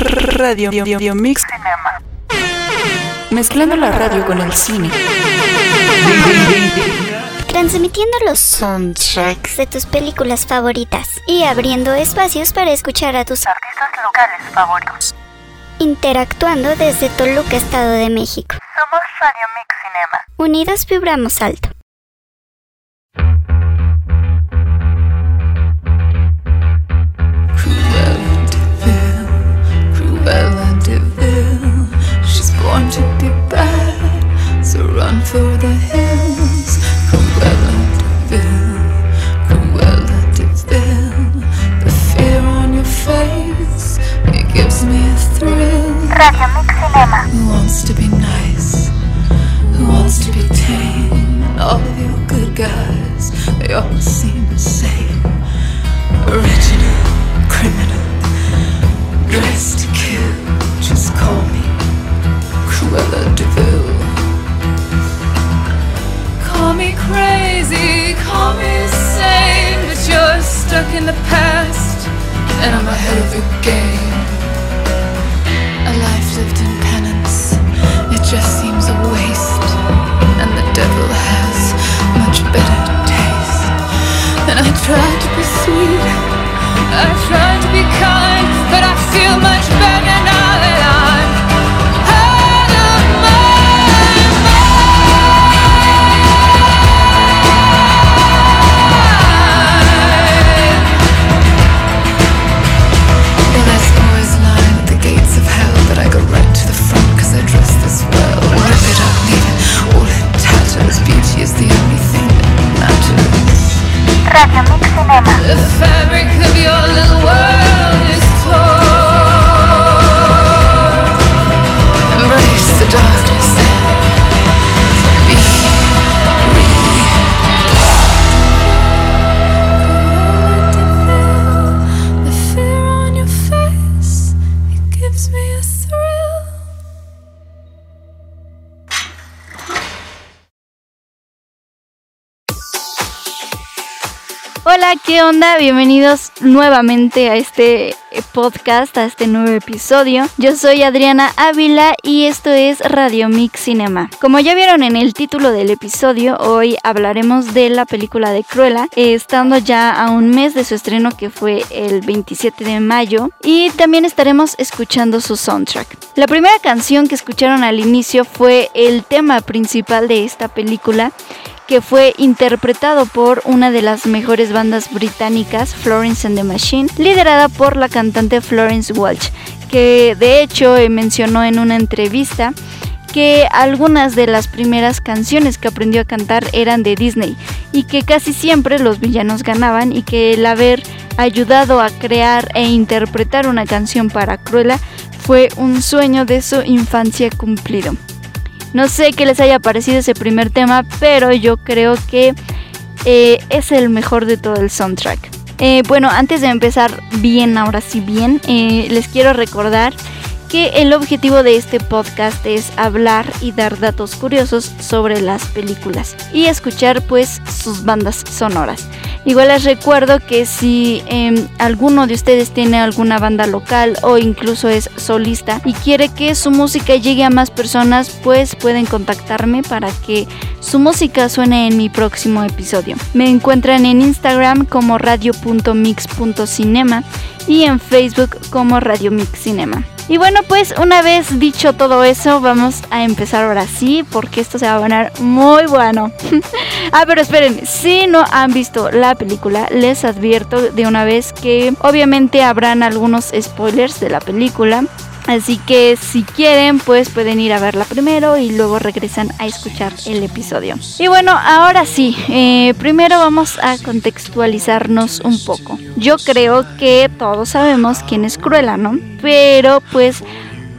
Radio Mix Cinema. Mezclando la radio con el cine. Transmitiendo los soundtracks de tus películas favoritas y abriendo espacios para escuchar a tus artistas locales favoritos. Interactuando desde Toluca, Estado de México. Somos Radio Mix Cinema. Unidos vibramos alto. Born to be bad, so run for the hills. Cruella de Vil, Cruella de Vil. The fear on your face, it gives me a thrill. Radio Mix Cinema. Who wants to be nice? Who wants to be tame? And all of your good guys, they all seem the same. Original, criminal, dressed De Call me crazy, call me insane, but you're stuck in the past, and I'm ahead of the game. A life lived in penance, it just seems a waste, and the devil has much better taste. And I try to be sweet, I try to be kind, but I feel much better now Radio Mix Cinema. ¿Qué onda? Bienvenidos nuevamente a este eh, podcast, a este nuevo episodio. Yo soy Adriana Ávila y esto es Radio Mix Cinema. Como ya vieron en el título del episodio, hoy hablaremos de la película de Cruella, eh, estando ya a un mes de su estreno que fue el 27 de mayo, y también estaremos escuchando su soundtrack. La primera canción que escucharon al inicio fue el tema principal de esta película que fue interpretado por una de las mejores bandas británicas, Florence and the Machine, liderada por la cantante Florence Welch, que de hecho eh, mencionó en una entrevista que algunas de las primeras canciones que aprendió a cantar eran de Disney y que casi siempre los villanos ganaban y que el haber ayudado a crear e interpretar una canción para Cruella fue un sueño de su infancia cumplido. No sé qué les haya parecido ese primer tema, pero yo creo que eh, es el mejor de todo el soundtrack. Eh, bueno, antes de empezar bien, ahora sí bien, eh, les quiero recordar que el objetivo de este podcast es hablar y dar datos curiosos sobre las películas y escuchar pues sus bandas sonoras. Igual les recuerdo que si eh, alguno de ustedes tiene alguna banda local o incluso es solista y quiere que su música llegue a más personas, pues pueden contactarme para que su música suene en mi próximo episodio. Me encuentran en Instagram como radio.mix.cinema y en Facebook como Radio Mix Cinema. Y bueno, pues una vez dicho todo eso, vamos a empezar ahora sí, porque esto se va a poner muy bueno. ah, pero esperen, si no han visto la película, les advierto de una vez que obviamente habrán algunos spoilers de la película. Así que si quieren, pues pueden ir a verla primero y luego regresan a escuchar el episodio. Y bueno, ahora sí, eh, primero vamos a contextualizarnos un poco. Yo creo que todos sabemos quién es Cruella, ¿no? Pero pues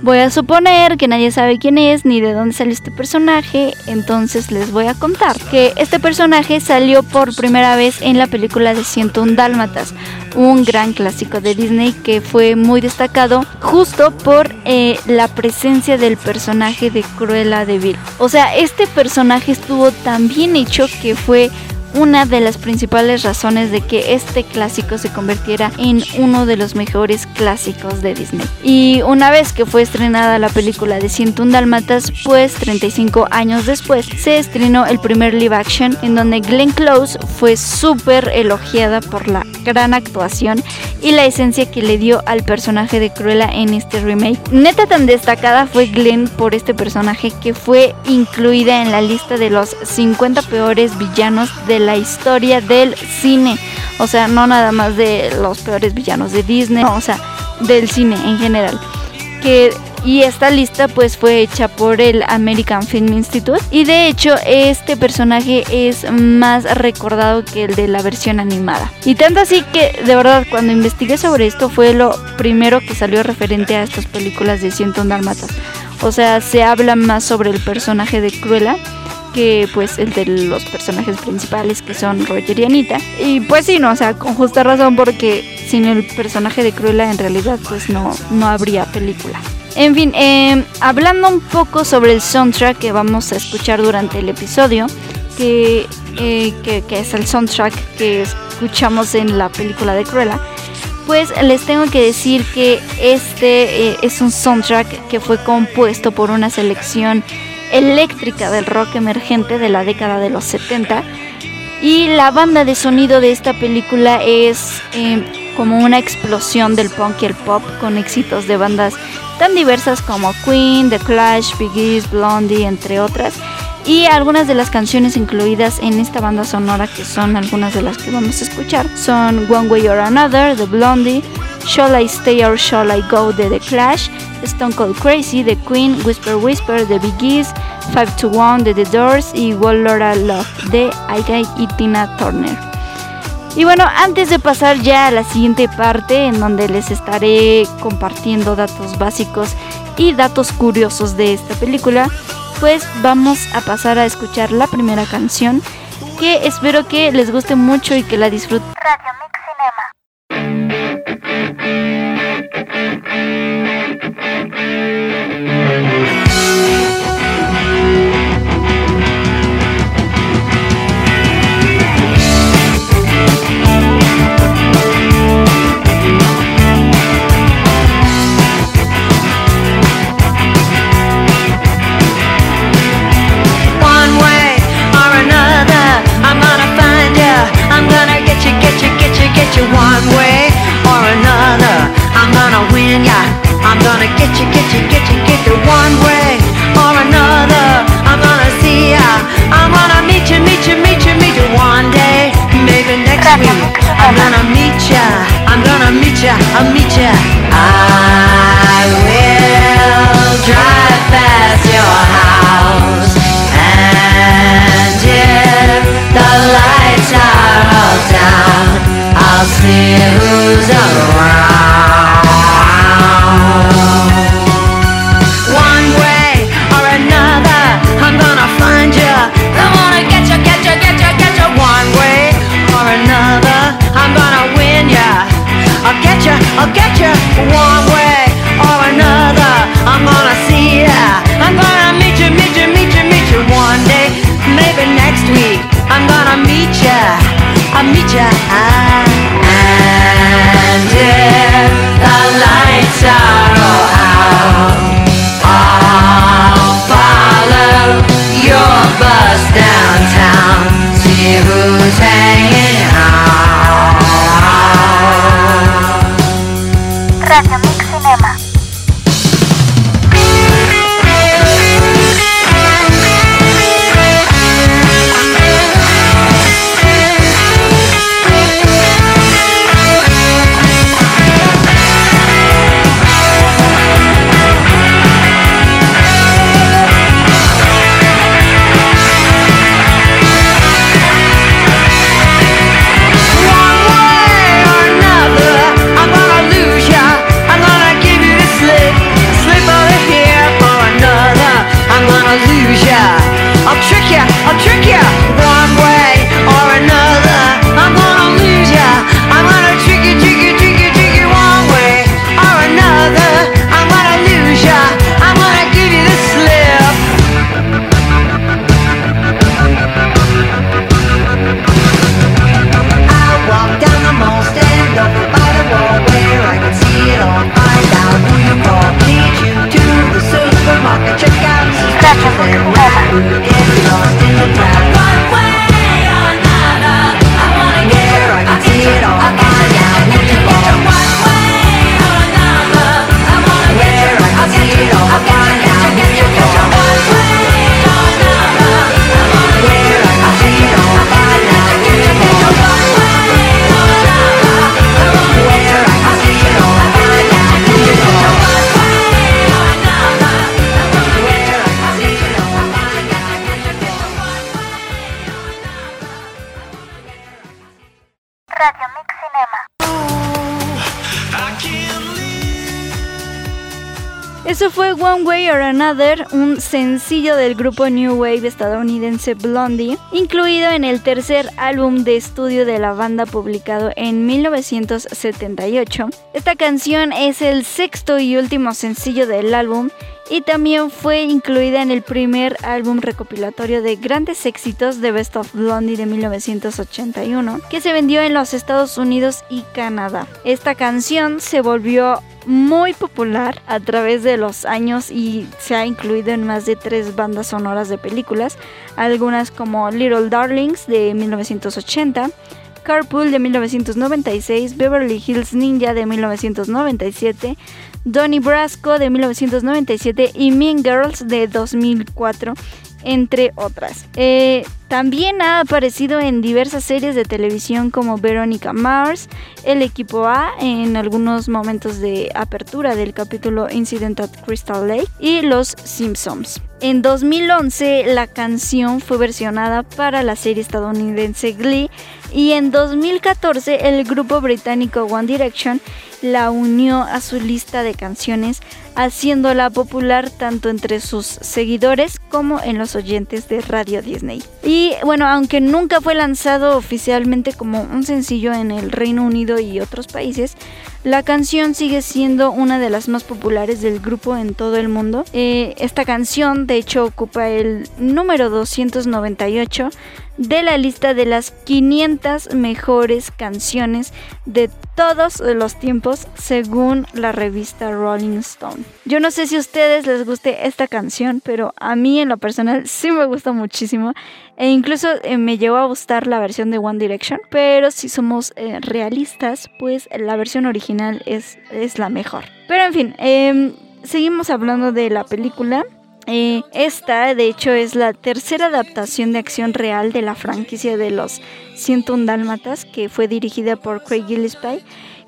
voy a suponer que nadie sabe quién es ni de dónde salió este personaje, entonces les voy a contar que este personaje salió por primera vez en la película de 101 Dálmatas, un gran clásico de Disney que fue muy destacado justo por eh, la presencia del personaje de Cruella de Vil. O sea, este personaje estuvo tan bien hecho que fue una de las principales razones de que este clásico se convirtiera en uno de los mejores clásicos de Disney. Y una vez que fue estrenada la película de 101 Dalmatas, pues 35 años después se estrenó el primer live action en donde Glenn Close fue súper elogiada por la gran actuación y la esencia que le dio al personaje de Cruella en este remake. Neta tan destacada fue Glenn por este personaje que fue incluida en la lista de los 50 peores villanos de la historia del cine. O sea, no nada más de los peores villanos de Disney, o sea, del cine en general. Que y esta lista pues fue hecha por el American Film Institute y de hecho este personaje es más recordado que el de la versión animada. Y tanto así que de verdad cuando investigué sobre esto fue lo primero que salió referente a estas películas de 101 Dalmatas. O sea, se habla más sobre el personaje de Cruella que pues el de los personajes principales que son Roger y Anita. Y pues sí, no, o sea, con justa razón porque sin el personaje de Cruella en realidad pues no, no habría película. En fin, eh, hablando un poco sobre el soundtrack que vamos a escuchar durante el episodio, que, eh, que, que es el soundtrack que escuchamos en la película de Cruella, pues les tengo que decir que este eh, es un soundtrack que fue compuesto por una selección eléctrica del rock emergente de la década de los 70 y la banda de sonido de esta película es eh, como una explosión del punk y el pop con éxitos de bandas tan diversas como Queen, The Clash, Biggie, Blondie, entre otras. Y algunas de las canciones incluidas en esta banda sonora, que son algunas de las que vamos a escuchar, son One Way or Another de Blondie, Shall I Stay or Shall I Go de The Clash, Stone Cold Crazy de Queen, Whisper Whisper de Bee Gees, Five to One de The Doors y Wall Laura Love de Ike y Tina Turner. Y bueno, antes de pasar ya a la siguiente parte en donde les estaré compartiendo datos básicos y datos curiosos de esta película, pues vamos a pasar a escuchar la primera canción que espero que les guste mucho y que la disfruten. Mix Cinema. One gonna ya. I'm gonna get you, get you, get you, get you one way or another. I'm gonna see ya. I'm gonna meet you, meet you, meet you, meet you one day. Maybe next week. I'm gonna meet ya. I'm gonna meet ya. I'll meet ya. I will drive past your house. And if the lights are all down, I'll see who's around. I'll get you, I'll get you. One way or another, I'm gonna see ya. I'm gonna meet you, meet you, meet you, meet you one day. Maybe next week, I'm gonna meet ya. I'll meet ya. And if the lights are downtown. See who's hanging or Another, un sencillo del grupo New Wave estadounidense Blondie, incluido en el tercer álbum de estudio de la banda publicado en 1978. Esta canción es el sexto y último sencillo del álbum y también fue incluida en el primer álbum recopilatorio de grandes éxitos de Best of Blondie de 1981, que se vendió en los Estados Unidos y Canadá. Esta canción se volvió muy popular a través de los años y se ha incluido en más de tres bandas sonoras de películas, algunas como Little Darlings de 1980, Carpool de 1996, Beverly Hills Ninja de 1997, Donnie Brasco de 1997 y Mean Girls de 2004 entre otras. Eh, también ha aparecido en diversas series de televisión como Veronica Mars, El Equipo A, en algunos momentos de apertura del capítulo Incident at Crystal Lake y Los Simpsons. En 2011 la canción fue versionada para la serie estadounidense Glee y en 2014 el grupo británico One Direction la unió a su lista de canciones, haciéndola popular tanto entre sus seguidores como en los oyentes de Radio Disney. Bueno, aunque nunca fue lanzado oficialmente como un sencillo en el Reino Unido y otros países, la canción sigue siendo una de las más populares del grupo en todo el mundo. Eh, esta canción de hecho ocupa el número 298 de la lista de las 500 mejores canciones de todos los tiempos según la revista Rolling Stone. Yo no sé si a ustedes les guste esta canción, pero a mí en lo personal sí me gusta muchísimo e incluso eh, me llevó a gustar la versión de One Direction, pero si somos eh, realistas, pues la versión original es, es la mejor. Pero en fin, em, seguimos hablando de la película. Eh, esta, de hecho, es la tercera adaptación de acción real de la franquicia de los 101 Dálmatas, que fue dirigida por Craig Gillespie,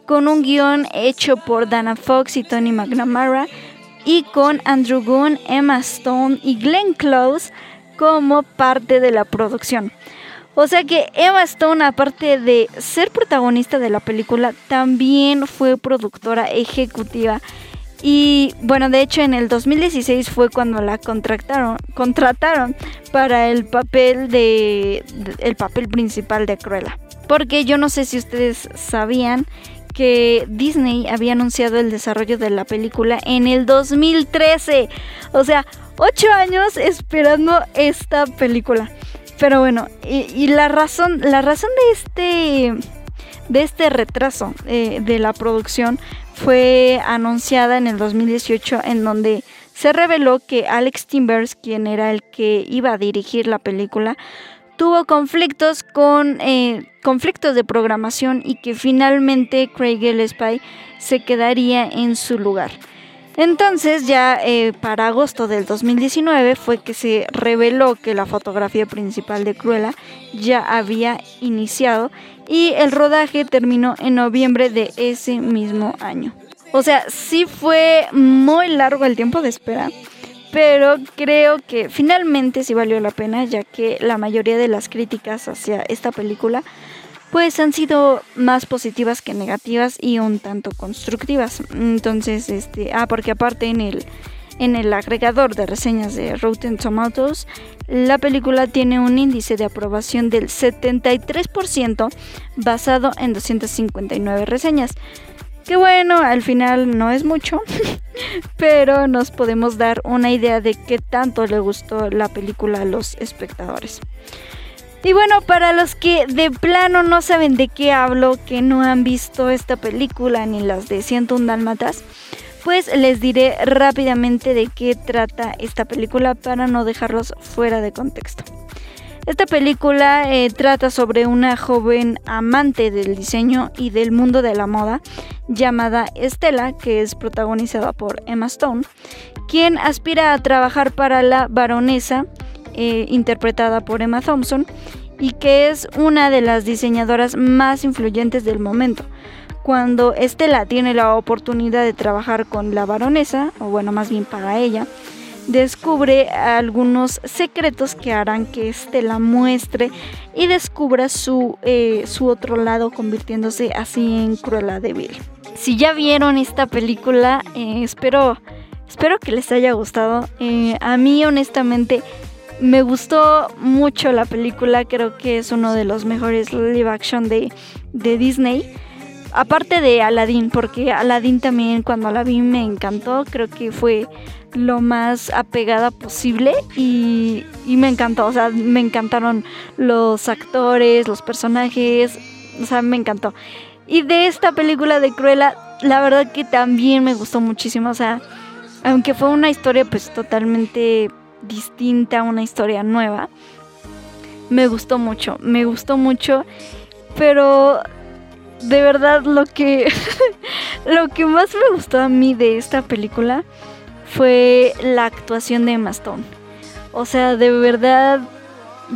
con un guion hecho por Dana Fox y Tony McNamara, y con Andrew Gunn, Emma Stone y Glenn Close como parte de la producción. O sea que Emma Stone, aparte de ser protagonista de la película, también fue productora ejecutiva y bueno, de hecho en el 2016 fue cuando la contrataron, contrataron para el papel de, el papel principal de Cruella. Porque yo no sé si ustedes sabían que Disney había anunciado el desarrollo de la película en el 2013. O sea, ocho años esperando esta película. Pero bueno, y, la razón, la razón de este, de este retraso eh, de la producción fue anunciada en el 2018 en donde se reveló que Alex Timbers, quien era el que iba a dirigir la película, tuvo conflictos con eh, conflictos de programación y que finalmente Craig Gillespie se quedaría en su lugar. Entonces ya eh, para agosto del 2019 fue que se reveló que la fotografía principal de Cruella ya había iniciado y el rodaje terminó en noviembre de ese mismo año. O sea, sí fue muy largo el tiempo de espera, pero creo que finalmente sí valió la pena ya que la mayoría de las críticas hacia esta película pues han sido más positivas que negativas y un tanto constructivas. Entonces, este, ah, porque aparte en el en el agregador de reseñas de Rotten Tomatoes, la película tiene un índice de aprobación del 73% basado en 259 reseñas. Que bueno, al final no es mucho, pero nos podemos dar una idea de qué tanto le gustó la película a los espectadores. Y bueno, para los que de plano no saben de qué hablo, que no han visto esta película ni las de 101 Dálmatas, pues les diré rápidamente de qué trata esta película para no dejarlos fuera de contexto. Esta película eh, trata sobre una joven amante del diseño y del mundo de la moda llamada Estela, que es protagonizada por Emma Stone, quien aspira a trabajar para la baronesa eh, interpretada por Emma Thompson, y que es una de las diseñadoras más influyentes del momento. Cuando Estela tiene la oportunidad de trabajar con la baronesa, o bueno, más bien para ella, descubre algunos secretos que harán que Estela muestre y descubra su, eh, su otro lado, convirtiéndose así en Cruella de Vil. Si ya vieron esta película, eh, espero Espero que les haya gustado. A mí honestamente me gustó mucho la película, creo que es uno de los mejores live action de, de Disney. Aparte de Aladdin, porque Aladdin también cuando la vi me encantó, creo que fue lo más apegada posible y, y me encantó, o sea, me encantaron los actores, los personajes, o sea, me encantó. Y de esta película de Cruella, la verdad que también me gustó muchísimo, o sea, aunque fue una historia pues totalmente distinta, una historia nueva, me gustó mucho, me gustó mucho, pero de verdad lo que lo que más me gustó a mí de esta película fue la actuación de Emma Stone. O sea, de verdad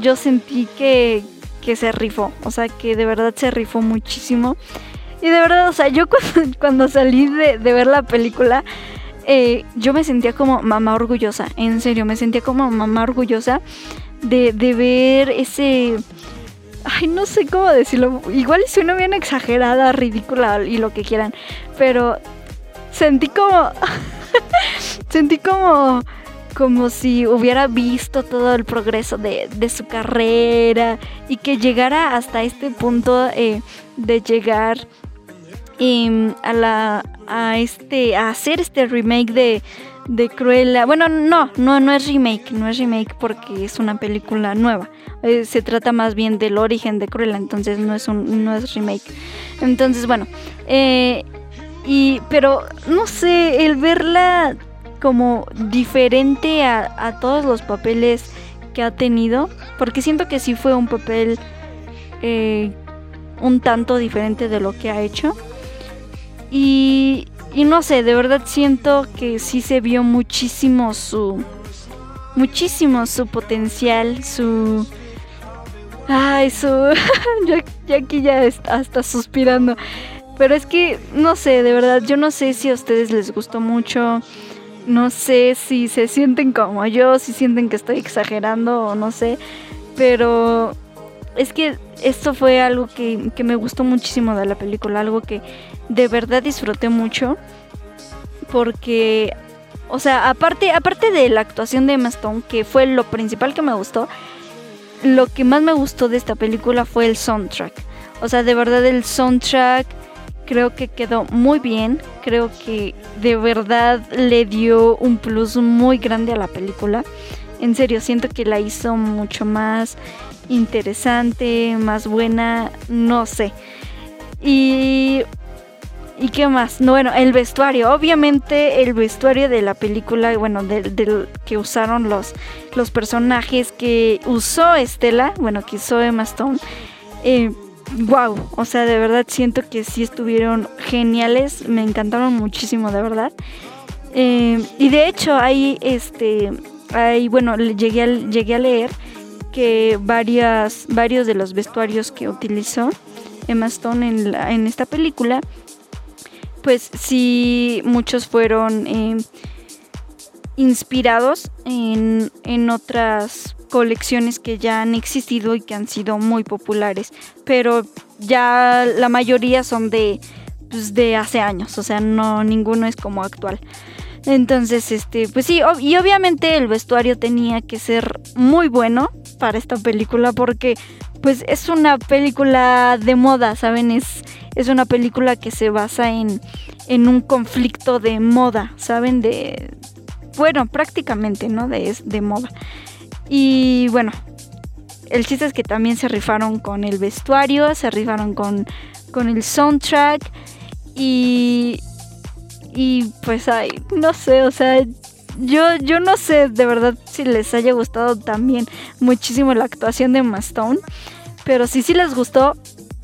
yo sentí que, que se rifó, o sea, que de verdad se rifó muchísimo. Y de verdad, o sea, yo cuando, cuando salí de, de, ver la película, eh, yo me sentía como mamá orgullosa, en serio, me sentía como mamá orgullosa de, de ver ese Ay, no sé cómo decirlo. Igual suena bien exagerada, ridícula y lo que quieran. Pero sentí como. sentí como. Como si hubiera visto todo el progreso de, de su carrera y que llegara hasta este punto eh, de llegar eh, a la a este a hacer este remake de Cruella. Bueno, no, no, no es remake, no es remake porque es una película nueva. Eh, se trata más bien del origen de Cruella, entonces no es un, no es remake. Entonces, bueno, eh, y pero no sé, el verla como diferente a, a, todos los papeles que ha tenido, porque siento que sí fue un papel eh, un tanto diferente de lo que ha hecho. Y, y no sé, de verdad siento que sí se vio muchísimo su. Muchísimo su potencial, su. Ay, su. ya, aquí ya está hasta suspirando. Pero es que, no sé, de verdad, yo no sé si a ustedes les gustó mucho. No sé si se sienten como yo, si sienten que estoy exagerando o no sé. Pero es que esto fue algo que, que me gustó muchísimo de la película, algo que de verdad disfruté mucho porque o sea, aparte aparte de la actuación de Emma Stone, que fue lo principal que me gustó, lo que más me gustó de esta película fue el soundtrack. O sea, de verdad el soundtrack creo que quedó muy bien, creo que de verdad le dio un plus muy grande a la película. En serio, siento que la hizo mucho más interesante, más buena, no sé. Y ¿Y qué más? bueno, el vestuario. Obviamente el vestuario de la película, bueno, del, que usaron los, los personajes que usó Estela, bueno, que usó Emma Stone. Eh, wow, o sea, de verdad siento que sí estuvieron geniales. Me encantaron muchísimo, de verdad. Eh, y de hecho, hay este. Hay, bueno, llegué a, llegué a leer que varias, varios de los vestuarios que utilizó Emma Stone en, la, en esta película pues sí, muchos fueron eh, inspirados en, en otras colecciones que ya han existido y que han sido muy populares, pero ya la mayoría son de, pues de hace años, o sea, no ninguno es como actual. Entonces, este, pues sí, y obviamente el vestuario tenía que ser muy bueno para esta película porque pues es una película de moda, ¿saben? Es, es una película que se basa en, en un conflicto de moda, ¿saben? De, bueno, prácticamente, ¿no? De, de moda. Y bueno, el chiste es que también se rifaron con el vestuario, se rifaron con, con el soundtrack y, y pues ay, no sé, o sea, yo, yo no sé de verdad si les haya gustado también muchísimo la actuación de Mastone. Pero si sí les gustó,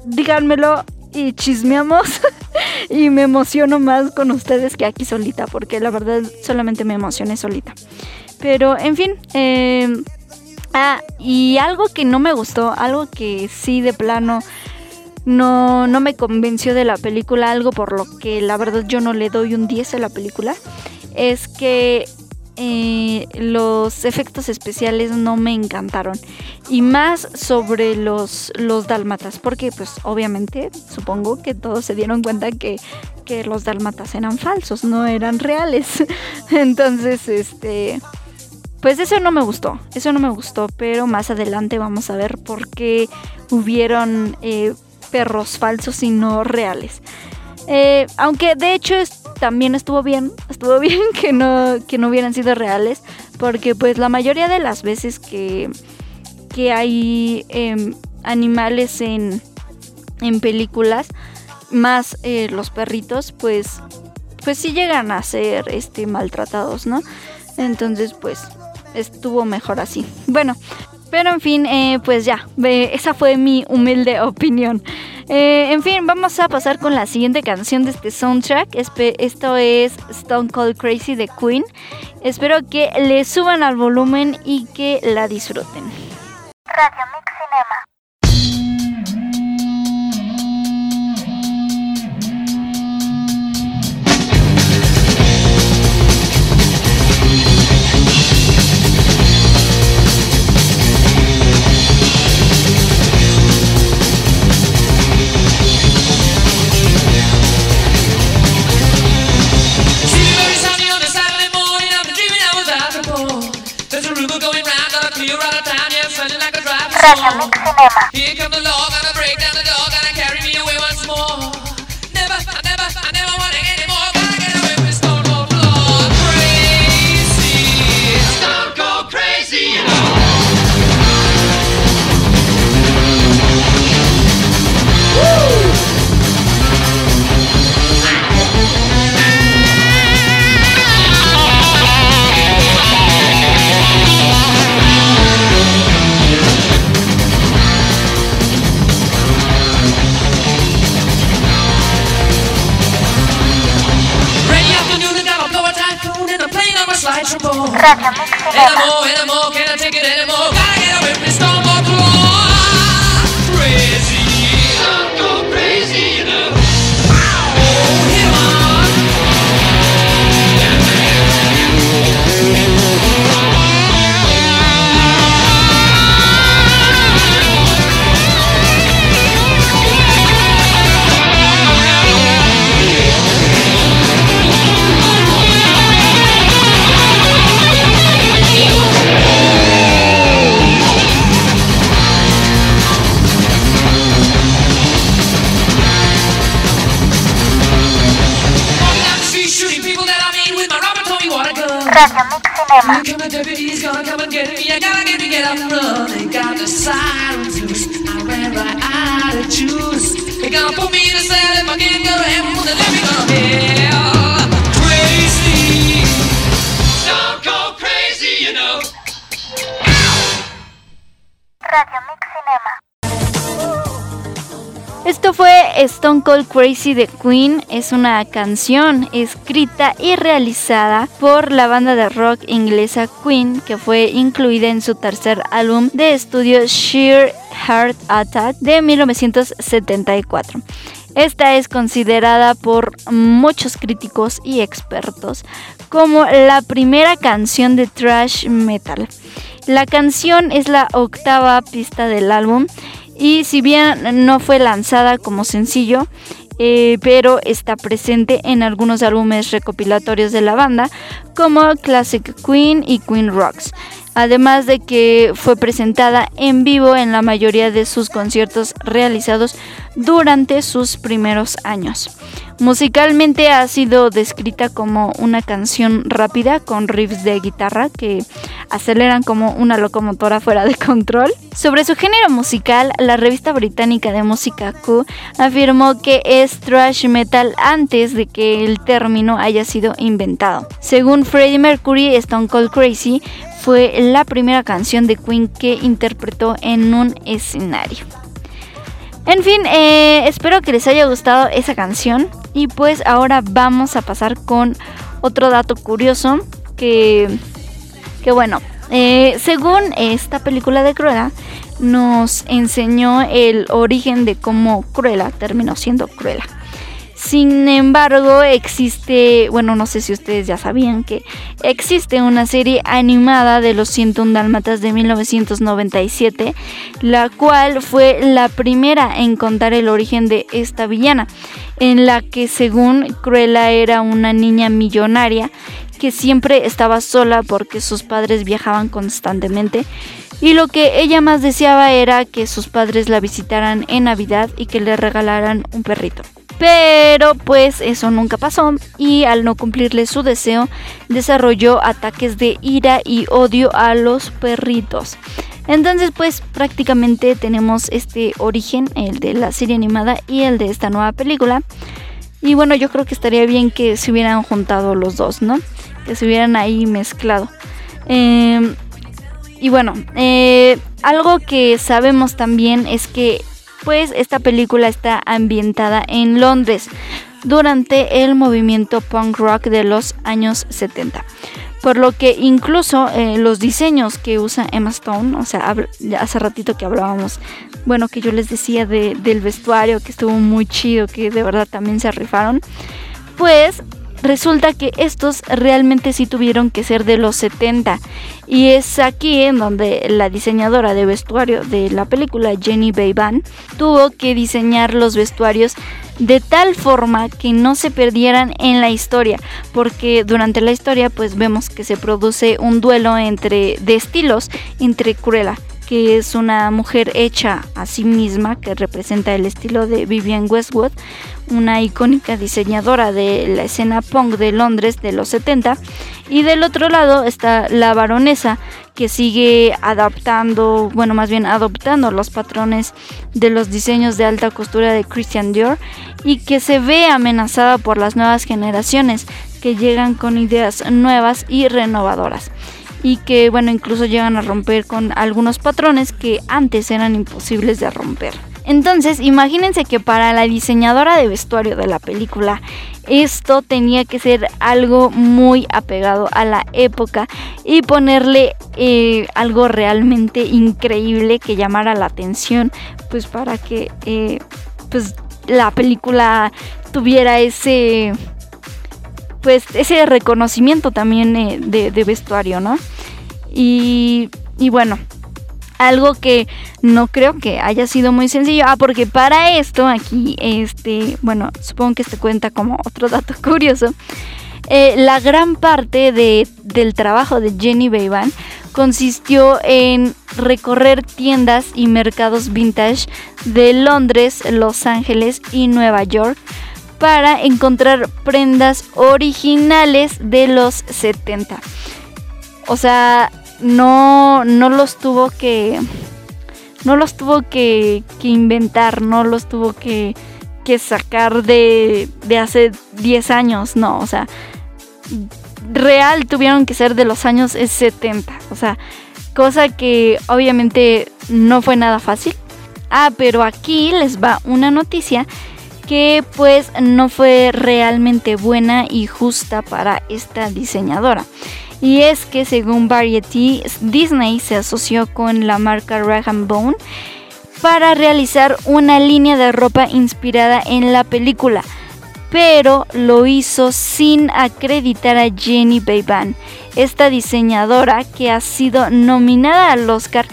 díganmelo y chismeamos. y me emociono más con ustedes que aquí solita, porque la verdad solamente me emocioné solita. Pero en fin, eh, ah, y algo que no me gustó, algo que sí de plano no, no me convenció de la película, algo por lo que la verdad yo no le doy un 10 a la película, es que eh, los efectos especiales no me encantaron. Y más sobre los, los dálmatas, porque pues obviamente supongo que todos se dieron cuenta que, que los dálmatas eran falsos, no eran reales. Entonces, este, pues eso no me gustó, eso no me gustó, pero más adelante vamos a ver por qué hubieron eh, perros falsos y no reales. Eh, aunque de hecho también estuvo bien, estuvo bien que no, que no hubieran sido reales, porque pues la mayoría de las veces que, que hay em, animales en, en películas, más eh, los perritos, pues, pues sí llegan a ser este, maltratados, ¿no? Entonces pues estuvo mejor así. Bueno, pero en fin, eh, pues ya, esa fue mi humilde opinión. Eh, en fin, vamos a pasar con la siguiente canción de este soundtrack. Esto es Stone Cold Crazy de Queen. Espero que le suban al volumen y que la disfruten. Radio I gotta get me, get up and run. They got the sirens loose. I ran right out of juice. They gonna put me in a cell if I can't go to heaven. Well, they let me go to hell. Crazy, stone cold crazy, you know. Radio Mix Cinema. Esto fue Stone Cold Crazy de Queen. Es una canción escrita y realizada por la banda de rock inglesa Queen, que fue incluida en su tercer álbum de estudio Sheer Heart Attack de 1974. Esta es considerada por muchos críticos y expertos como la primera canción de thrash metal. La canción es la octava pista del álbum y si bien no fue lanzada como sencillo, eh, pero está presente en algunos álbumes recopilatorios de la banda como Classic Queen y Queen Rocks. Además de que fue presentada en vivo en la mayoría de sus conciertos realizados durante sus primeros años. Musicalmente ha sido descrita como una canción rápida con riffs de guitarra que aceleran como una locomotora fuera de control. Sobre su género musical, la revista británica de música Q afirmó que es thrash metal antes de que el término haya sido inventado. Según Freddie Mercury, Stone Cold Crazy fue la primera canción de Queen que interpretó en un escenario. En fin, eh, espero que les haya gustado esa canción. Y pues ahora vamos a pasar con otro dato curioso que, que bueno, eh, según esta película de Cruella, nos enseñó el origen de cómo Cruella terminó siendo Cruella. Sin embargo, existe, bueno, no sé si ustedes ya sabían que existe una serie animada de los 101 Dálmatas de 1997, la cual fue la primera en contar el origen de esta villana, en la que según Cruella era una niña millonaria que siempre estaba sola porque sus padres viajaban constantemente y lo que ella más deseaba era que sus padres la visitaran en Navidad y que le regalaran un perrito. Pero pues eso nunca pasó y al no cumplirle su deseo desarrolló ataques de ira y odio a los perritos. Entonces pues prácticamente tenemos este origen, el de la serie animada y el de esta nueva película. Y bueno, yo creo que estaría bien que se hubieran juntado los dos, ¿no? Que se hubieran ahí mezclado. Em, y bueno, eh, algo que sabemos también es que pues esta película está ambientada en Londres durante el movimiento punk rock de los años 70. Por lo que incluso eh, los diseños que usa Emma Stone, o sea, hace ratito que hablábamos, bueno, que yo les decía del vestuario, que estuvo muy chido, que de verdad también se rifaron, pues resulta que estos realmente sí tuvieron que ser de los 70 y es aquí en donde la diseñadora de vestuario de la película Jenny Bayban tuvo que diseñar los vestuarios de tal forma que no se perdieran en la historia, porque durante la historia pues vemos que se produce un duelo entre de estilos entre Cruella que es una mujer hecha a sí misma, que representa el estilo de Vivian Westwood, una icónica diseñadora de la escena punk de Londres de los 70. Y del otro lado está la baronesa, que sigue adaptando, bueno, más bien adoptando los patrones de los diseños de alta costura de Christian Dior y que se ve amenazada por las nuevas generaciones que llegan con ideas nuevas y renovadoras y que bueno incluso llegan a romper con algunos patrones que antes eran imposibles de romper. Entonces imagínense que para la diseñadora de vestuario de la película esto tenía que ser algo muy apegado a la época y ponerle eh, algo realmente increíble que llamara la atención pues para que eh, pues la película tuviera ese pues ese reconocimiento también eh, de, vestuario, ¿no? Y, bueno, algo que no creo que haya sido muy sencillo. Ah, porque para esto aquí, este, bueno, supongo que este cuenta como otro dato curioso. Eh, la gran parte de, del trabajo de Jenny Bayban consistió en recorrer tiendas y mercados vintage de Londres, Los Ángeles y Nueva York para encontrar prendas originales de los 70. O sea, no, no los tuvo que. No los tuvo que, inventar, no los tuvo que, que sacar de, de hace 10 años, no, o sea, real tuvieron que ser de los años 70, o sea, cosa que obviamente no fue nada fácil. Ah, pero aquí les va una noticia que pues no fue realmente buena y justa para esta diseñadora. Y es que según Variety, Disney se asoció con la marca Rag Bone para realizar una línea de ropa inspirada en la película, pero lo hizo sin acreditar a Jenny Bayban, esta diseñadora que ha sido nominada al Oscar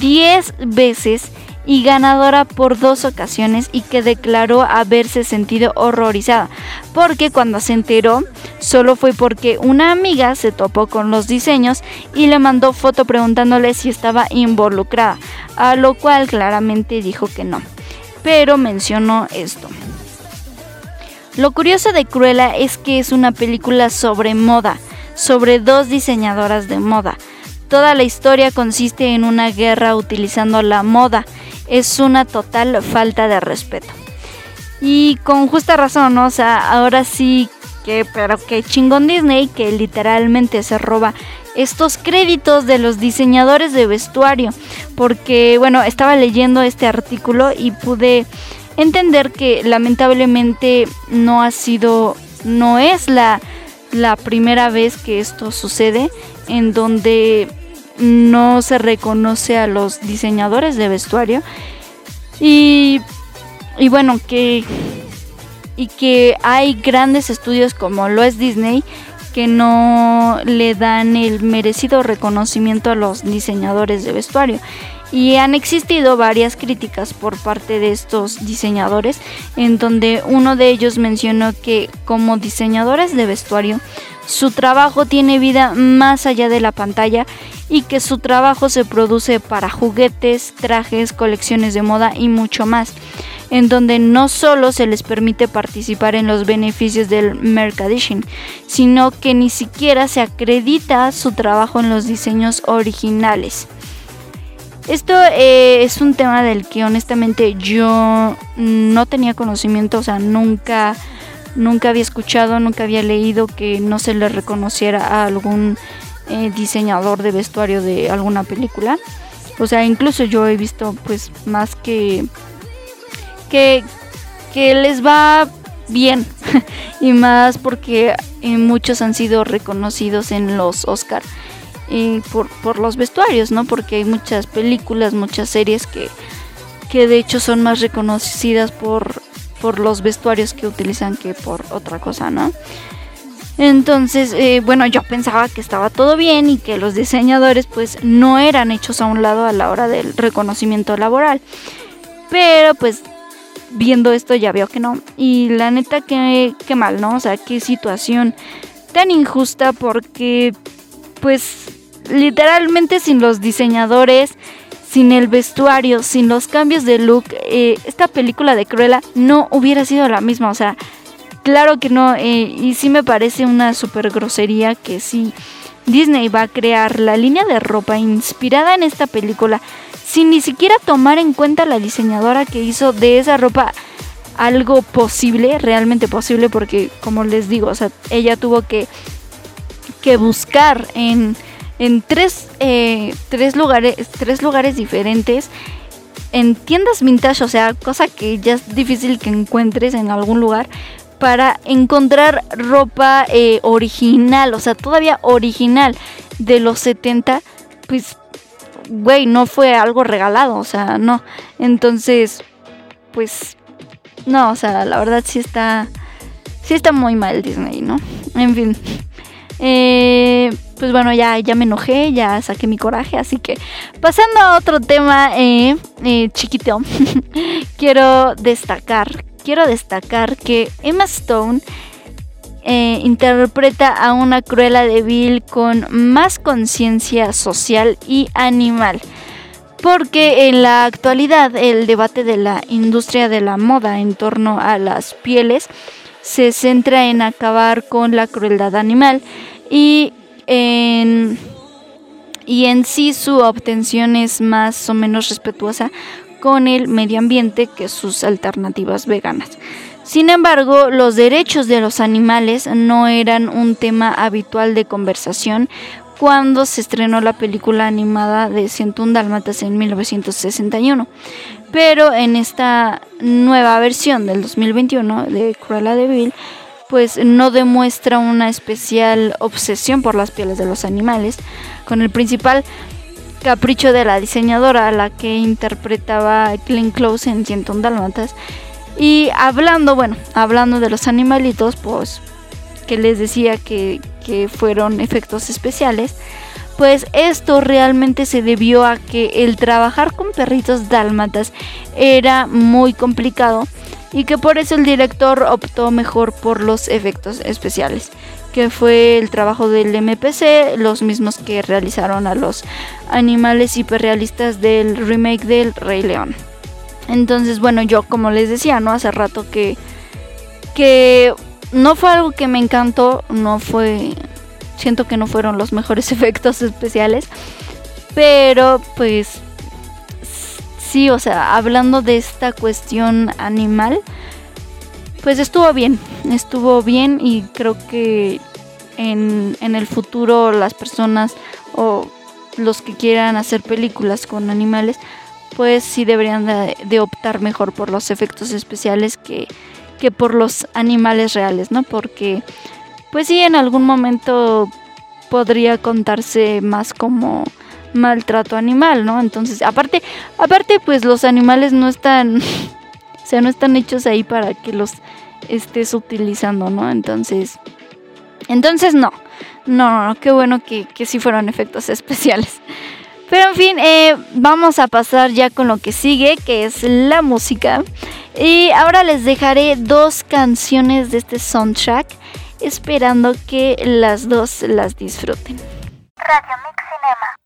10 veces y ganadora por dos ocasiones y que declaró haberse sentido horrorizada, porque cuando se enteró solo fue porque una amiga se topó con los diseños y le mandó foto preguntándole si estaba involucrada, a lo cual claramente dijo que no, pero mencionó esto. Lo curioso de Cruella es que es una película sobre moda, sobre dos diseñadoras de moda. Toda la historia consiste en una guerra utilizando la moda es una total falta de respeto. Y con justa razón, ¿no? O sea, ahora sí que, pero que chingón Disney que literalmente se roba estos créditos de los diseñadores de vestuario. Porque, bueno, estaba leyendo este artículo y pude entender que lamentablemente no ha sido, no es la, la primera vez que esto sucede en donde no se reconoce a los diseñadores de vestuario. Y, y bueno, que, y que hay grandes estudios como lo es Disney que no le dan el merecido reconocimiento a los diseñadores de vestuario. Y han existido varias críticas por parte de estos diseñadores, en donde uno de ellos mencionó que como diseñadores de vestuario, su trabajo tiene vida más allá de la pantalla y que su trabajo se produce para juguetes, trajes, colecciones de moda y mucho más, en donde no solo se les permite participar en los beneficios del merchandising, sino que ni siquiera se acredita su trabajo en los diseños originales. Esto eh, es un tema del que honestamente yo no tenía conocimiento, o sea, nunca, nunca había escuchado, nunca había leído que no se le reconociera a algún eh, diseñador de vestuario de alguna película. O sea, incluso yo he visto pues más que, que, les va bien y más porque eh, muchos han sido reconocidos en los Oscar y por, por los vestuarios, ¿no? Porque hay muchas películas, muchas series que, que de hecho son más reconocidas por, por los vestuarios que utilizan que por otra cosa, ¿no? Entonces, eh, bueno, yo pensaba que estaba todo bien y que los diseñadores pues no eran hechos a un lado a la hora del reconocimiento laboral. Pero pues viendo esto ya veo que no. Y la neta que, que mal, ¿no? O sea, qué situación tan injusta porque pues literalmente sin los diseñadores, sin el vestuario, sin los cambios de look, eh, esta película de Cruella no hubiera sido la misma. O sea, claro que no. eh, y sí me parece una super grosería que sí. Disney va a crear la línea de ropa inspirada en esta película sin ni siquiera tomar en cuenta la diseñadora que hizo de esa ropa algo posible, realmente posible, porque como les digo, o sea, ella tuvo que, que buscar en, en tres, eh, tres, lugares, tres lugares diferentes, en tiendas vintage, o sea, cosa que ya es difícil que encuentres en algún lugar, para encontrar ropa eh, original, o sea, todavía original de los 70, pues, güey, no fue algo regalado, o sea, no. Entonces, pues, no, o sea, la verdad sí está, sí está muy mal Disney, ¿no? En fin. Eh, pues bueno, ya, ya me enojé, ya saqué mi coraje, así que pasando a otro tema eh, eh, chiquito, quiero destacar, quiero destacar que Emma Stone eh, interpreta a una Cruella de Vil con más conciencia social y animal. Porque en la actualidad el debate de la industria de la moda en torno a las pieles se centra en acabar con la crueldad animal y y en sí su obtención es más o menos respetuosa con el medio ambiente que sus alternativas veganas. Sin embargo, los derechos de los animales no eran un tema habitual de conversación cuando se estrenó la película animada de 101 Dálmatas en 1961. Pero en esta nueva versión del 2021 de Cruella de Vil, pues no demuestra una especial obsesión por las pieles de los animales, con el principal capricho de la diseñadora, la que interpretaba a Glenn en 101 Dálmatas. Y hablando, bueno, hablando de los animalitos, pues que les decía que, que fueron efectos especiales, pues esto realmente se debió a que el trabajar con perritos dálmatas era muy complicado y que por eso el director optó mejor por los efectos especiales, que fue el trabajo del MPC, los mismos que realizaron a los animales hiperrealistas del remake del Rey León. Entonces, bueno, yo como les decía, ¿no? Hace rato que que no fue algo que me encantó, no fue siento que no fueron los mejores efectos especiales, pero pues sí, o sea, hablando de esta cuestión animal, pues estuvo bien, estuvo bien y creo que en, en el futuro las personas o los que quieran hacer películas con animales, pues sí deberían de, optar mejor por los efectos especiales que, que por los animales reales, ¿no? Porque, pues sí, en algún momento podría contarse más como maltrato animal, ¿no? Entonces, aparte, aparte, pues los animales no están, o sea, no están hechos ahí para que los estés utilizando, ¿no? Entonces, entonces no, no, no, no, qué bueno que, que sí fueron efectos especiales. Pero en fin, eh, vamos a pasar ya con lo que sigue, que es la música. Y ahora les dejaré dos canciones de este soundtrack, esperando que las dos las disfruten. Radio Mix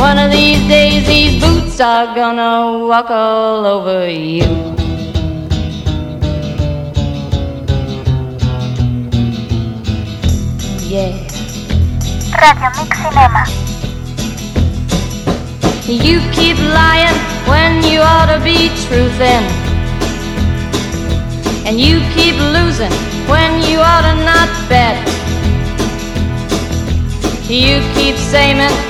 One of these days, these boots are gonna walk all over you. Yeah. Radio Mix Cinema. You keep lying when you ought to be truthin'. And you keep losing when you ought to not bet. You keep saying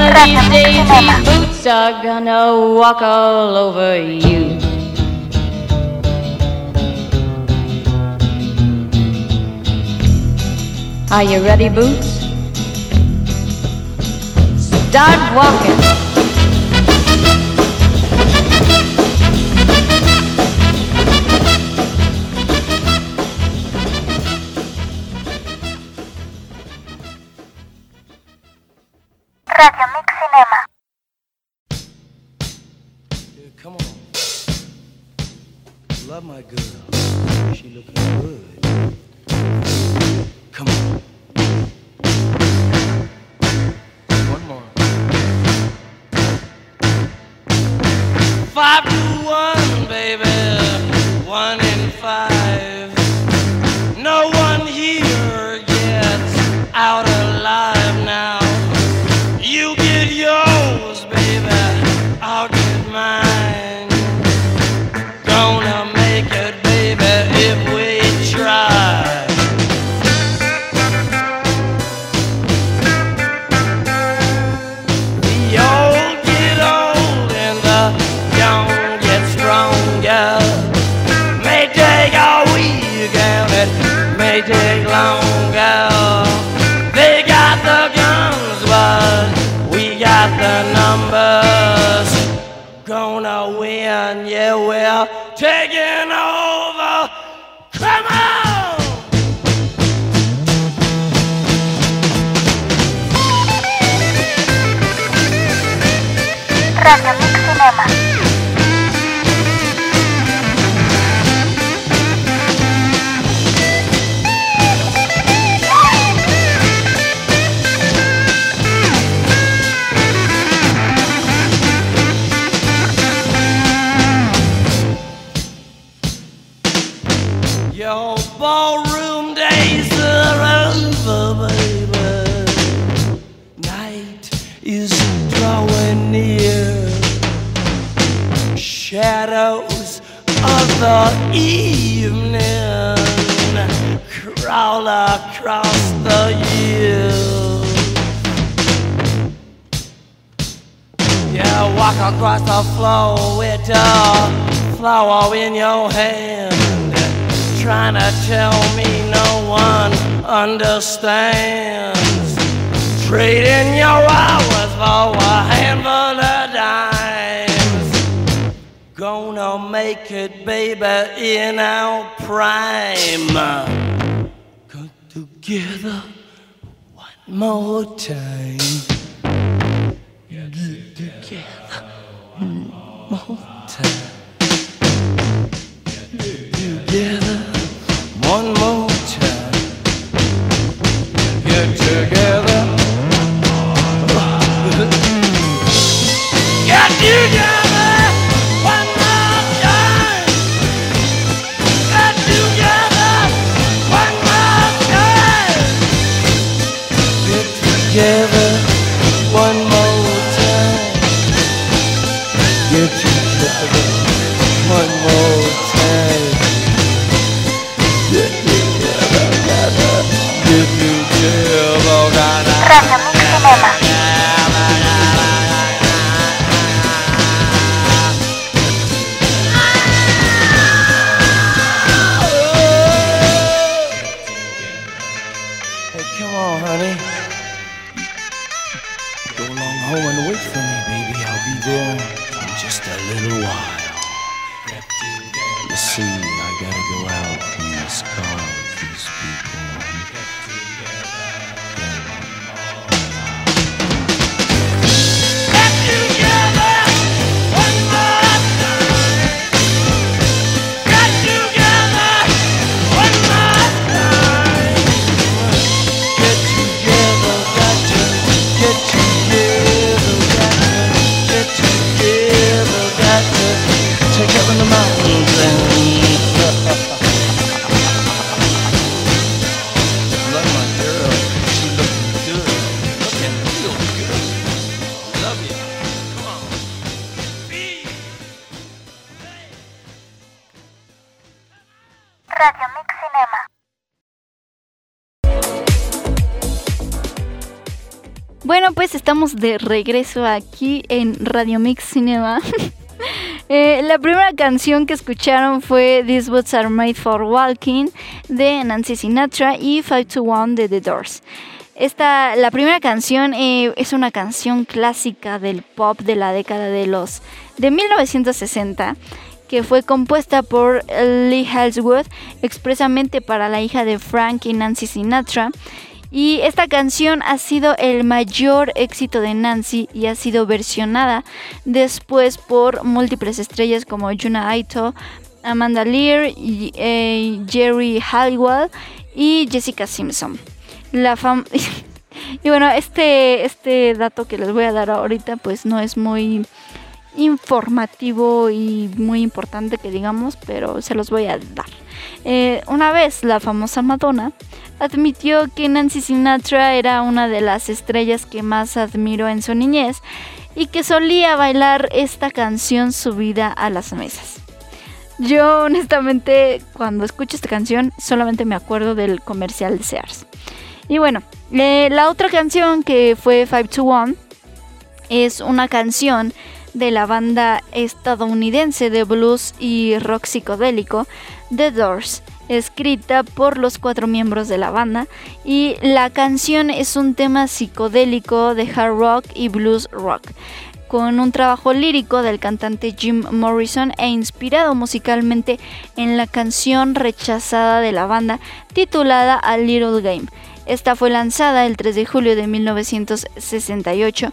One of these days, these boots are gonna walk all over you. Are you ready, Boots? Start walking. Radio Cinema. Come on. Love my girl. She looking good. Come on. One more. Five to one, Radio Mix Cinema. the evening crawl across the hill. Yeah, walk across the floor with a flower in your hand, trying to tell me no one understands. Trading your hours for a handful of Gonna make it, baby, in our prime. Come together one more time. Get together one more time. Get together one more time. Get together. Get together estamos de regreso aquí en Radio Mix Cinema. Eh, la primera canción que escucharon fue These Boots Are Made for Walking de Nancy Sinatra y 5 to 1 de The Doors. Esta, la primera canción eh, es una canción clásica del pop de la década de los de 1960 que fue compuesta por Lee Halswood expresamente para la hija de Frank y Nancy Sinatra. Y esta canción ha sido el mayor éxito de Nancy y ha sido versionada después por múltiples estrellas como Juna Aito, Amanda Lear, eh, Jerry Halliwell y Jessica Simpson. La fam y bueno, este, este dato que les voy a dar ahorita pues no es muy informativo y muy importante que digamos, pero se los voy a dar. Eh, una vez la famosa Madonna admitió que Nancy Sinatra era una de las estrellas que más admiró en su niñez y que solía bailar esta canción subida a las mesas. Yo honestamente cuando escucho esta canción solamente me acuerdo del comercial de Sears. Y bueno, eh, la otra canción que fue 5 to 1 es una canción de la banda estadounidense de blues y rock psicodélico The Doors, escrita por los cuatro miembros de la banda y la canción es un tema psicodélico de hard rock y blues rock con un trabajo lírico del cantante Jim Morrison e inspirado musicalmente en la canción rechazada de la banda titulada A Little Game. Esta fue lanzada el 3 de julio de 1968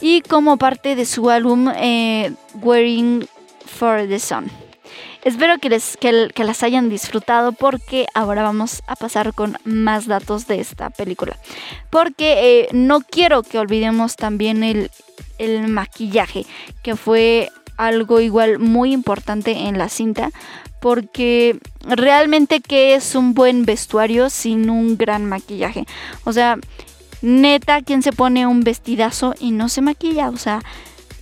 y como parte de su álbum eh, Wearing for the Sun. Espero que, les, que, que, las hayan disfrutado porque ahora vamos a pasar con más datos de esta película. Porque eh, no quiero que olvidemos también el, el maquillaje, que fue algo igual muy importante en la cinta. Porque realmente que es un buen vestuario sin un gran maquillaje. O sea, neta, quien se pone un vestidazo y no se maquilla, o sea,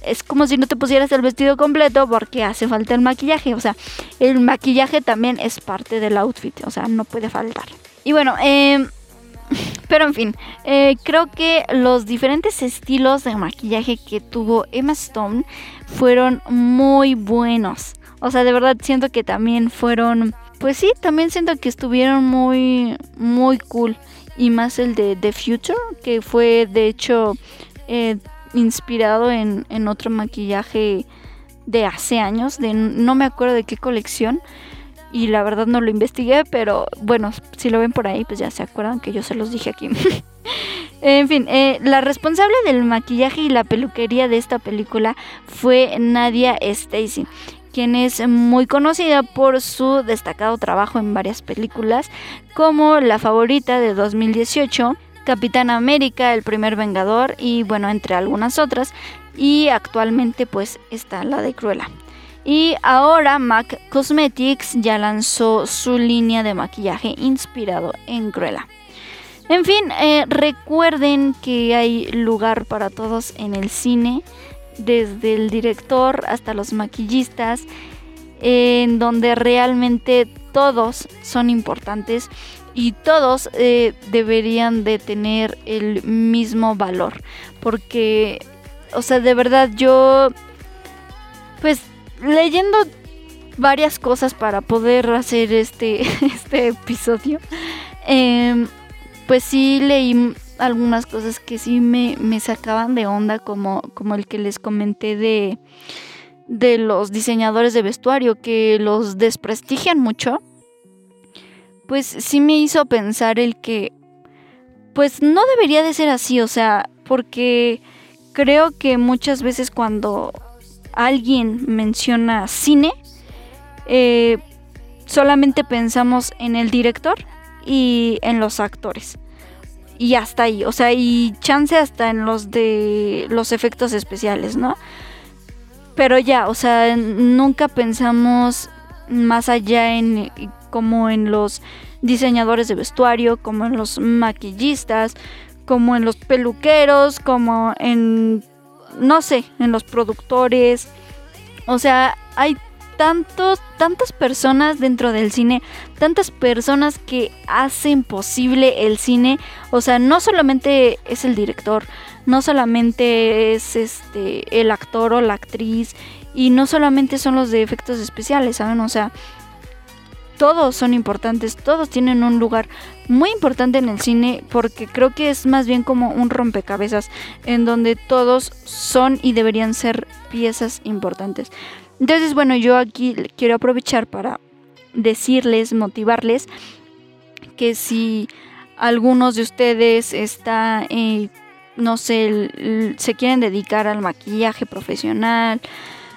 es como si no te pusieras el vestido completo porque hace falta el maquillaje, o sea, el maquillaje también es parte del outfit, o sea, no puede faltar. Y bueno, eh, Pero en fin, eh, creo que los diferentes estilos de maquillaje que tuvo Emma Stone fueron muy buenos. O sea, de verdad siento que también fueron, pues sí, también siento que estuvieron muy, muy cool. Y más el de The Future, que fue de hecho eh, inspirado en, en otro maquillaje de hace años, de no me acuerdo de qué colección. Y la verdad no lo investigué, pero bueno, si lo ven por ahí, pues ya se acuerdan que yo se los dije aquí. en fin, eh, la responsable del maquillaje y la peluquería de esta película fue Nadia Stacy, quien es muy conocida por su destacado trabajo en varias películas, como La Favorita de 2018, Capitán América, El Primer Vengador y bueno, entre algunas otras. Y actualmente pues está la de Cruella. Y ahora MAC Cosmetics ya lanzó su línea de maquillaje inspirado en Cruella. En fin, eh, recuerden que hay lugar para todos en el cine, desde el director hasta los maquillistas, en donde realmente todos son importantes y todos eh, deberían de tener el mismo valor. Porque, o sea, de verdad yo, pues leyendo varias cosas para poder hacer este, este episodio, em, pues sí leí algunas cosas que sí me, me, sacaban de onda, como, como el que les comenté de, de los diseñadores de vestuario, que los desprestigian mucho. Pues sí me hizo pensar el que, pues no debería de ser así, o sea, porque creo que muchas veces cuando alguien menciona cine, eh, solamente pensamos en el director y en los actores. Y hasta ahí, o sea, y chance hasta en los de los efectos especiales, ¿no? Pero ya, o sea, nunca pensamos más allá en como en los diseñadores de vestuario, como en los maquillistas, como en los peluqueros, como en no sé, en los productores. O sea, hay tantos, tantas personas dentro del cine, tantas personas que hacen posible el cine. O sea, no solamente es el director, no solamente es este el actor o la actriz, y no solamente son los de efectos especiales, ¿saben? O sea, todos son importantes, todos tienen un lugar muy importante en el cine porque creo que es más bien como un rompecabezas en donde todos son y deberían ser piezas importantes. Entonces, bueno, yo aquí quiero aprovechar para decirles, motivarles que si algunos de ustedes está, eh, no sé, se quieren dedicar al maquillaje profesional,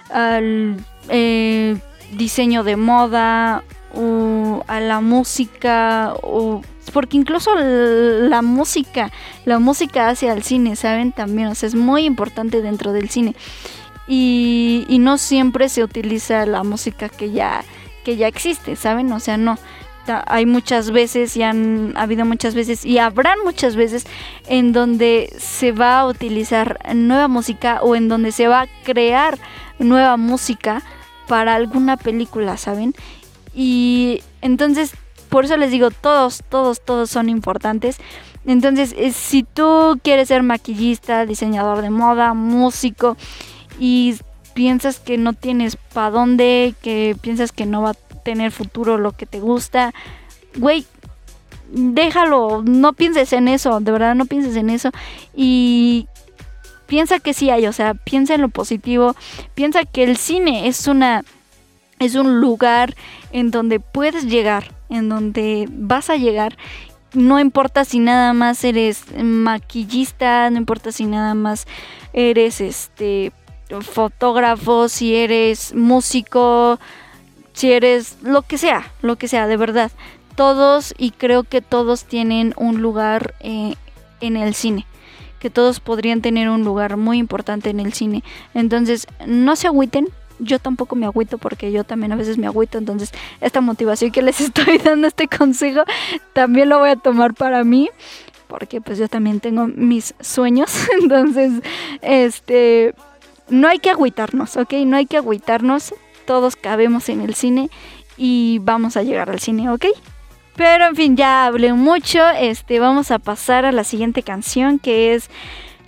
al eh, diseño de moda o a la música o porque incluso la música, la música hacia el cine, ¿saben? También, o sea, es muy importante dentro del cine. Y, no siempre se utiliza la música que ya, que ya existe, ¿saben? O sea, no. Hay muchas veces y han habido muchas veces y habrán muchas veces en donde se va a utilizar nueva música o en donde se va a crear nueva música para alguna película, ¿saben? Y entonces, por eso les digo, todos, todos, todos son importantes. Entonces, eh, si tú quieres ser maquillista, diseñador de moda, músico y piensas que no tienes para dónde, que piensas que no va a tener futuro lo que te gusta, güey, déjalo, no pienses en eso, de verdad no pienses en eso. Y piensa que sí hay, o sea, piensa en lo positivo, piensa que el cine es una es un lugar en donde puedes llegar, en donde vas a llegar. No importa si nada más eres maquillista, no importa si nada más eres este fotógrafo, si eres músico, si eres lo que sea, lo que sea, de verdad. Todos y creo que todos tienen un lugar eh, en el cine que todos podrían tener un lugar muy importante en el cine. Entonces, no se agüiten, yo tampoco me agüito porque yo también a veces me agüito, entonces esta motivación que les estoy dando, este consejo, también lo voy a tomar para mí, porque pues yo también tengo mis sueños, entonces, este, no hay que agüitarnos, ¿ok? No hay que agüitarnos, todos cabemos en el cine y vamos a llegar al cine, ¿ok? Pero en fin, ya hablé mucho. Este, vamos a pasar a la siguiente canción que es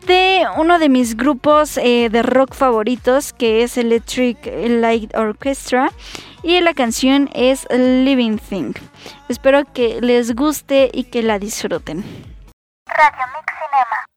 de uno de mis grupos eh, de rock favoritos, que es Electric Light Orchestra. Y la canción es Living Thing. Espero que les guste y que la disfruten. Radio Mix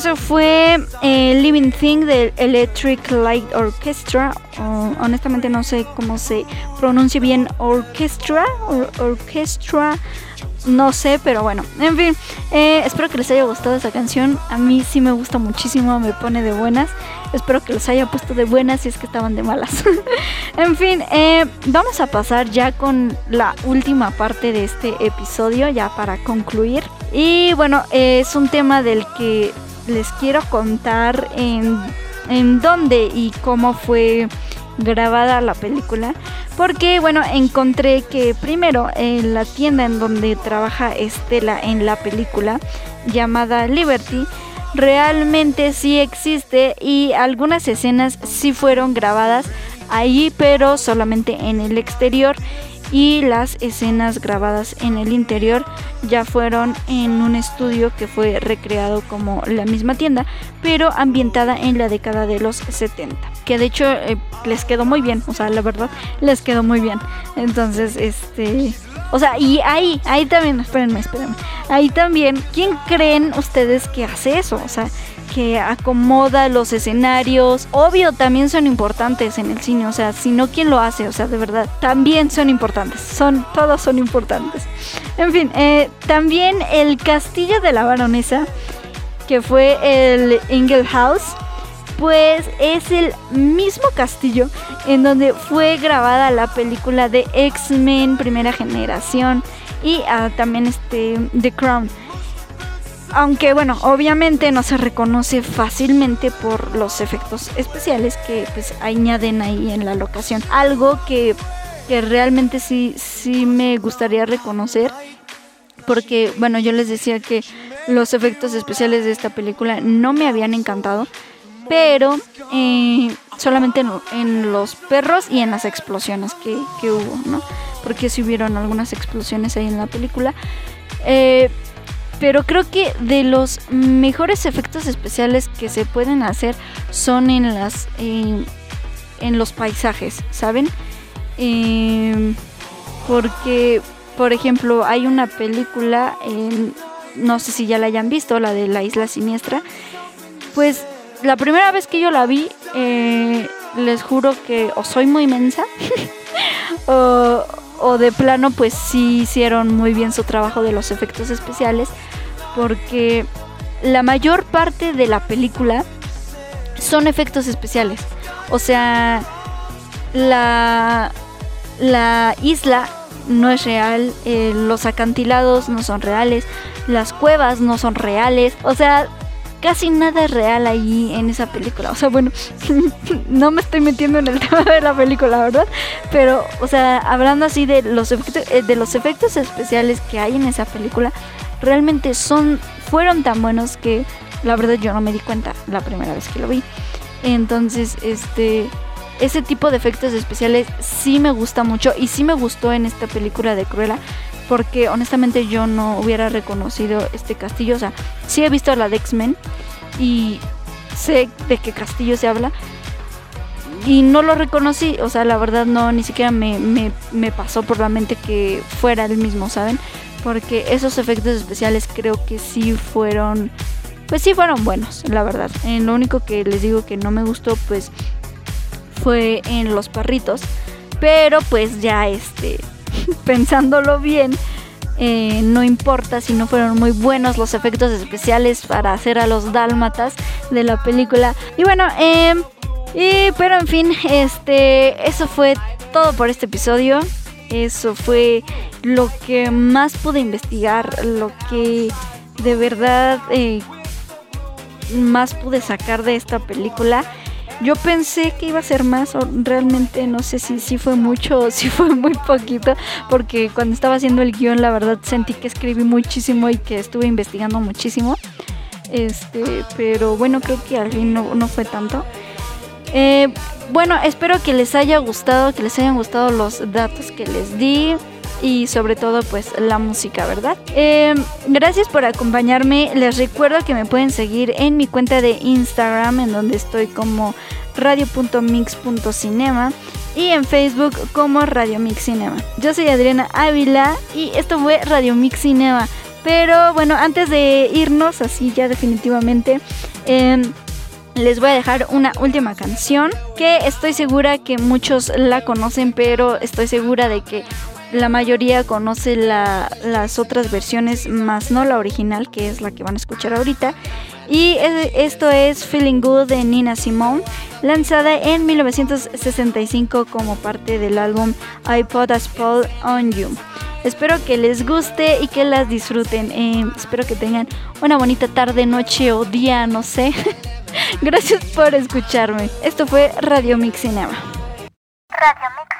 eso fue eh, Living Thing del Electric Light Orchestra. Honestamente no sé cómo se pronuncia bien orchestra, or- orchestra, no sé, pero bueno, en fin, eh, espero que les haya gustado esa canción. A mí sí me gusta muchísimo, me pone de buenas. Espero que los haya puesto de buenas si es que estaban de malas. en fin, eh, vamos a pasar ya con la última parte de este episodio, ya para concluir. Y bueno, es un tema del que les quiero contar en, en dónde y cómo fue grabada la película. Porque bueno, encontré que primero en la tienda en donde trabaja Estela en la película, llamada Liberty, realmente sí existe y algunas escenas sí fueron grabadas allí, pero solamente en el exterior. Y las escenas grabadas en el interior ya fueron en un estudio que fue recreado como la misma tienda, pero ambientada en la década de los 70. Que de hecho eh, les quedó muy bien, o sea, la verdad les quedó muy bien. Entonces, este... O sea, y ahí, ahí también, espérenme, espérenme. Ahí también, ¿quién creen ustedes que hace eso? O sea, que acomoda los escenarios. Obvio, también son importantes en el cine, o sea, si no, ¿quién lo hace? O sea, de verdad, también son importantes. Son, todos son importantes. En fin, eh, también el castillo de la baronesa, que fue el Ingle House, pues es el mismo castillo en donde fue grabada la película de X-Men Primera Generación y ah, también este The Crown. Aunque bueno, obviamente no se reconoce fácilmente por los efectos especiales que pues añaden ahí en la locación. Algo que, que realmente sí, sí me gustaría reconocer. Porque bueno, yo les decía que los efectos especiales de esta película no me habían encantado. Pero eh, solamente en, los perros y en las explosiones que, que hubo, ¿no? Porque sí hubieron algunas explosiones ahí en la película. Eh, pero creo que de los mejores efectos especiales que se pueden hacer son en las en los paisajes, ¿saben? Eh, porque, por ejemplo, hay una película, eh, no sé si ya la hayan visto, la de la isla siniestra. Pues la primera vez que yo la vi, eh, les juro que o soy muy mensa o, o de plano pues sí hicieron muy bien su trabajo de los efectos especiales porque la mayor parte de la película son efectos especiales. O sea, la, la isla no es real, eh, los acantilados no son reales, las cuevas no son reales. O sea, casi nada real ahí en esa película. O sea, bueno, no me estoy metiendo en el tema de la película, ¿verdad? Pero, o sea, hablando así de los efectos, eh, de los efectos especiales que hay en esa película, realmente son, fueron tan buenos que la verdad yo no me di cuenta la primera vez que lo vi. Entonces, este, ese tipo de efectos especiales sí me gusta mucho y sí me gustó en esta película de Cruella porque honestamente yo no hubiera reconocido este castillo. O sea, sí he visto la de X-Men y sé de qué castillo se habla. Y no lo reconocí, o sea, la verdad no, ni siquiera me, me, me pasó por la mente que fuera el mismo, ¿saben? Porque esos efectos especiales creo que sí fueron, pues sí fueron buenos, la verdad. En lo único que les digo que no me gustó, pues fue en los perritos. Pero pues ya este, pensándolo bien, eh, no importa si no fueron muy buenos los efectos especiales para hacer a los dálmatas de la película. Y bueno, eh, pero en fin, este, eso fue todo por este episodio. Eso fue lo que más pude investigar, lo que de verdad eh, más pude sacar de esta película. Yo pensé que iba a ser más, realmente no sé si, si fue mucho o si fue muy poquito, porque cuando estaba haciendo el guion, la verdad sentí que escribí muchísimo y que estuve investigando muchísimo. Este, pero bueno, creo que al fin no, no fue tanto. Eh, bueno, espero que les haya gustado, que les hayan gustado los datos que les di y sobre todo pues la música, ¿verdad? Eh, gracias por acompañarme. Les recuerdo que me pueden seguir en mi cuenta de Instagram en donde estoy como radio.mix.cinema y en Facebook como Radio Mix Cinema. Yo soy Adriana Ávila y esto fue Radio Mix Cinema. Pero bueno, antes de irnos así ya definitivamente... Eh, les voy a dejar una última canción que estoy segura que muchos la conocen, pero estoy segura de que la mayoría conoce la- las otras versiones, más no la original, que es la que van a escuchar ahorita. Y eh, esto es Feeling Good de Nina Simone, lanzada en 1965 como parte del álbum I Put a Spell on You. Espero que les guste y que las disfruten. Eh, espero que tengan una bonita tarde, noche o día, no sé. Gracias por escucharme. Esto fue Radio Mix Cinema. Radio Mix.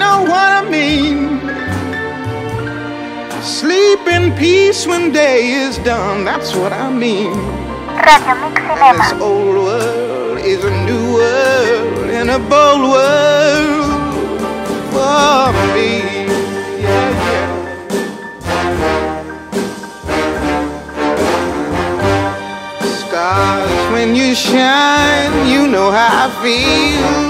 know what I mean. Sleep in peace when day is done, that's what I mean. And this old world is a new world and a bold world for me. Yeah, yeah. Stars, when you shine, you know how I feel.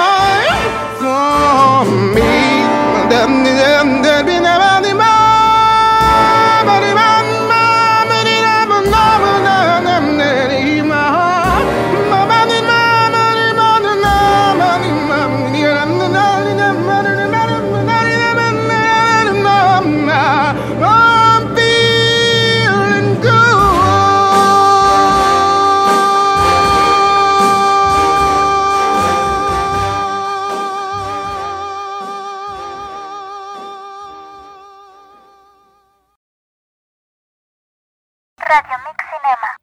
Cinema.